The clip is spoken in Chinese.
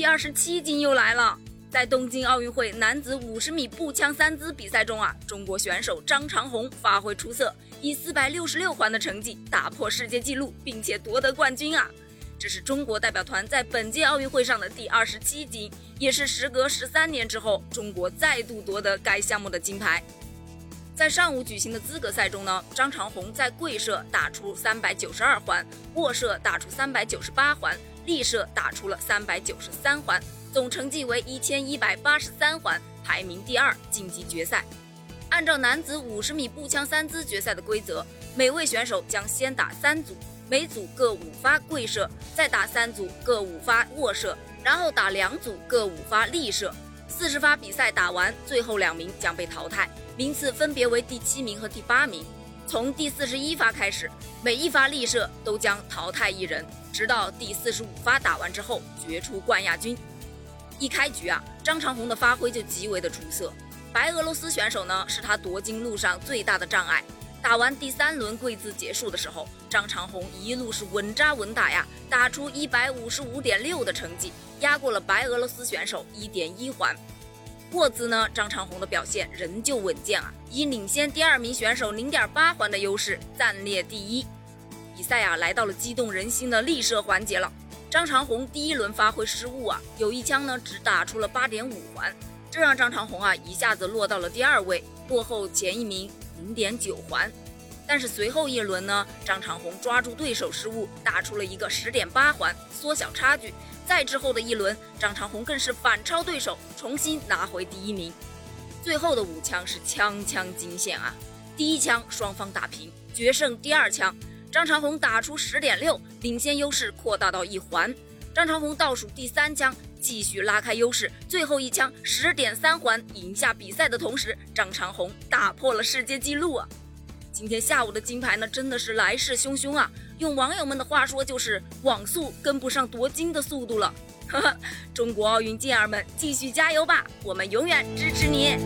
第二十七金又来了。在东京奥运会男子五十米步枪三姿比赛中啊，中国选手张长虹发挥出色，以四百六十六环的成绩打破世界纪录，并且夺得冠军啊！这是中国代表团在本届奥运会上的第二十七金，也是时隔十三年之后，中国再度夺得该项目的金牌。在上午举行的资格赛中呢，张长虹在跪射打出三百九十二环，卧射打出三百九十八环，立射打出了三百九十三环。总成绩为一千一百八十三环，排名第二，晋级决赛。按照男子五十米步枪三姿决赛的规则，每位选手将先打三组，每组各五发跪射，再打三组各五发卧射，然后打两组各五发立射。四十发比赛打完，最后两名将被淘汰，名次分别为第七名和第八名。从第四十一发开始，每一发立射都将淘汰一人，直到第四十五发打完之后决出冠亚军。一开局啊，张长虹的发挥就极为的出色。白俄罗斯选手呢，是他夺金路上最大的障碍。打完第三轮跪姿结束的时候，张长虹一路是稳扎稳打呀，打出一百五十五点六的成绩，压过了白俄罗斯选手一点一环。卧姿呢，张长虹的表现仍旧稳健啊，以领先第二名选手零点八环的优势暂列第一。比赛啊，来到了激动人心的立射环节了。张长虹第一轮发挥失误啊，有一枪呢只打出了八点五环，这让张长虹啊一下子落到了第二位，落后前一名零点九环。但是随后一轮呢，张长虹抓住对手失误，打出了一个十点八环，缩小差距。再之后的一轮，张长虹更是反超对手，重新拿回第一名。最后的五枪是枪枪惊险啊！第一枪双方打平，决胜第二枪。张长虹打出十点六，领先优势扩大到一环。张长虹倒数第三枪，继续拉开优势，最后一枪十点三环赢下比赛的同时，张长虹打破了世界纪录啊！今天下午的金牌呢，真的是来势汹汹啊！用网友们的话说，就是网速跟不上夺金的速度了。呵 呵，中国奥运健儿们继续加油吧，我们永远支持你。